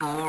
Oh.